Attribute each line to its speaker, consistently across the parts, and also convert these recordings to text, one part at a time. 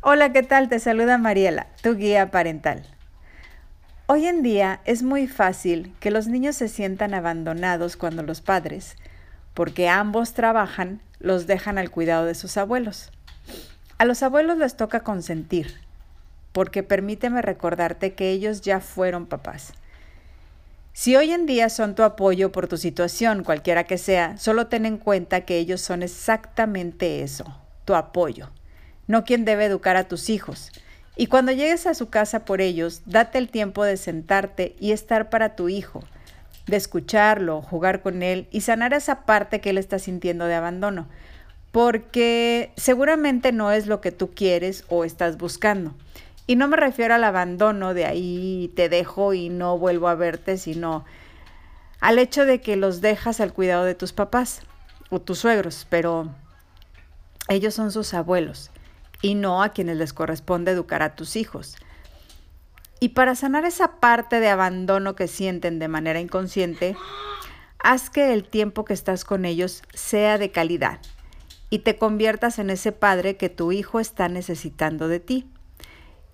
Speaker 1: Hola, ¿qué tal? Te saluda Mariela, tu guía parental. Hoy en día es muy fácil que los niños se sientan abandonados cuando los padres, porque ambos trabajan, los dejan al cuidado de sus abuelos. A los abuelos les toca consentir, porque permíteme recordarte que ellos ya fueron papás. Si hoy en día son tu apoyo por tu situación, cualquiera que sea, solo ten en cuenta que ellos son exactamente eso, tu apoyo, no quien debe educar a tus hijos. Y cuando llegues a su casa por ellos, date el tiempo de sentarte y estar para tu hijo, de escucharlo, jugar con él y sanar esa parte que él está sintiendo de abandono, porque seguramente no es lo que tú quieres o estás buscando. Y no me refiero al abandono de ahí te dejo y no vuelvo a verte, sino al hecho de que los dejas al cuidado de tus papás o tus suegros, pero ellos son sus abuelos y no a quienes les corresponde educar a tus hijos. Y para sanar esa parte de abandono que sienten de manera inconsciente, haz que el tiempo que estás con ellos sea de calidad y te conviertas en ese padre que tu hijo está necesitando de ti.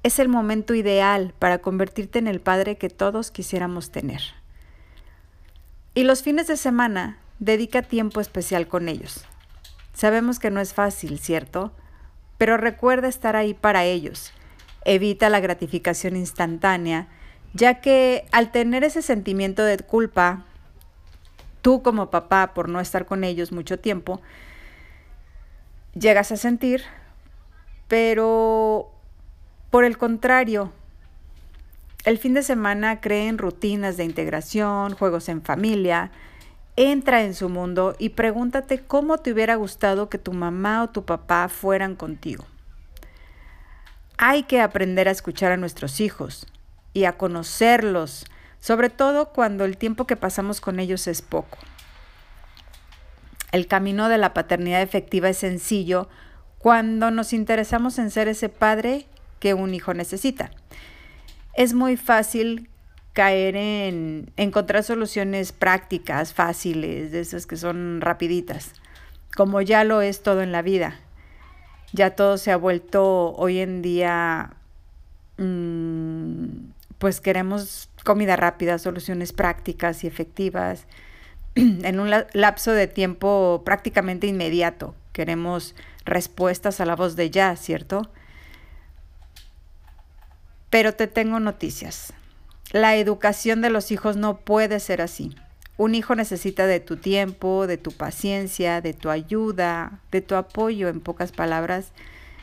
Speaker 1: Es el momento ideal para convertirte en el padre que todos quisiéramos tener. Y los fines de semana, dedica tiempo especial con ellos. Sabemos que no es fácil, ¿cierto? pero recuerda estar ahí para ellos. Evita la gratificación instantánea, ya que al tener ese sentimiento de culpa, tú como papá por no estar con ellos mucho tiempo, llegas a sentir, pero por el contrario, el fin de semana creen rutinas de integración, juegos en familia, Entra en su mundo y pregúntate cómo te hubiera gustado que tu mamá o tu papá fueran contigo. Hay que aprender a escuchar a nuestros hijos y a conocerlos, sobre todo cuando el tiempo que pasamos con ellos es poco. El camino de la paternidad efectiva es sencillo cuando nos interesamos en ser ese padre que un hijo necesita. Es muy fácil caer en encontrar soluciones prácticas, fáciles, de esas que son rapiditas, como ya lo es todo en la vida. Ya todo se ha vuelto hoy en día, mm, pues queremos comida rápida, soluciones prácticas y efectivas en un lapso de tiempo prácticamente inmediato. Queremos respuestas a la voz de ya, ¿cierto? Pero te tengo noticias. La educación de los hijos no puede ser así. Un hijo necesita de tu tiempo, de tu paciencia, de tu ayuda, de tu apoyo, en pocas palabras,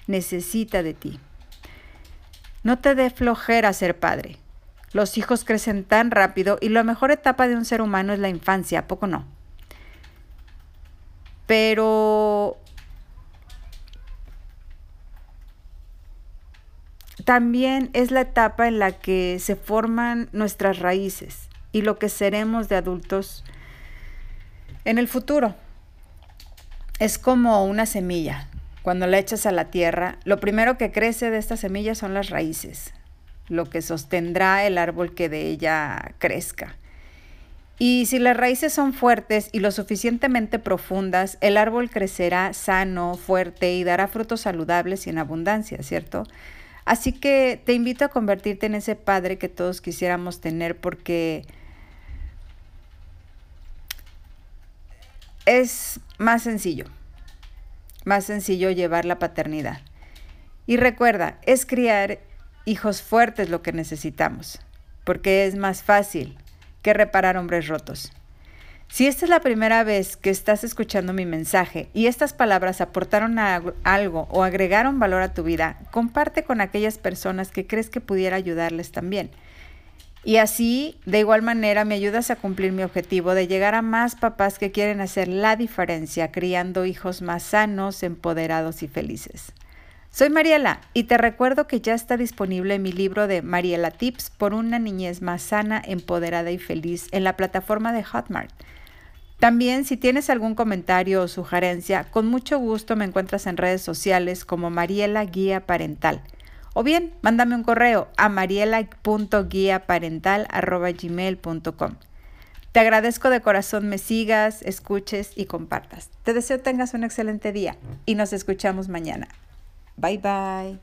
Speaker 1: necesita de ti. No te dé flojera ser padre. Los hijos crecen tan rápido y la mejor etapa de un ser humano es la infancia, poco no? Pero también es la etapa en la que se forman nuestras raíces y lo que seremos de adultos en el futuro. Es como una semilla. Cuando la echas a la tierra, lo primero que crece de esta semilla son las raíces, lo que sostendrá el árbol que de ella crezca. Y si las raíces son fuertes y lo suficientemente profundas, el árbol crecerá sano, fuerte y dará frutos saludables y en abundancia, ¿cierto? Así que te invito a convertirte en ese padre que todos quisiéramos tener porque es más sencillo, más sencillo llevar la paternidad. Y recuerda, es criar hijos fuertes lo que necesitamos, porque es más fácil que reparar hombres rotos. Si esta es la primera vez que estás escuchando mi mensaje y estas palabras aportaron algo o agregaron valor a tu vida, comparte con aquellas personas que crees que pudiera ayudarles también. Y así, de igual manera, me ayudas a cumplir mi objetivo de llegar a más papás que quieren hacer la diferencia, criando hijos más sanos, empoderados y felices. Soy Mariela y te recuerdo que ya está disponible mi libro de Mariela Tips por una niñez más sana, empoderada y feliz en la plataforma de Hotmart. También si tienes algún comentario o sugerencia, con mucho gusto me encuentras en redes sociales como Mariela Guía Parental. O bien, mándame un correo a mariela.guiaparental.gmail.com. Te agradezco de corazón me sigas, escuches y compartas. Te deseo tengas un excelente día y nos escuchamos mañana. Bye bye.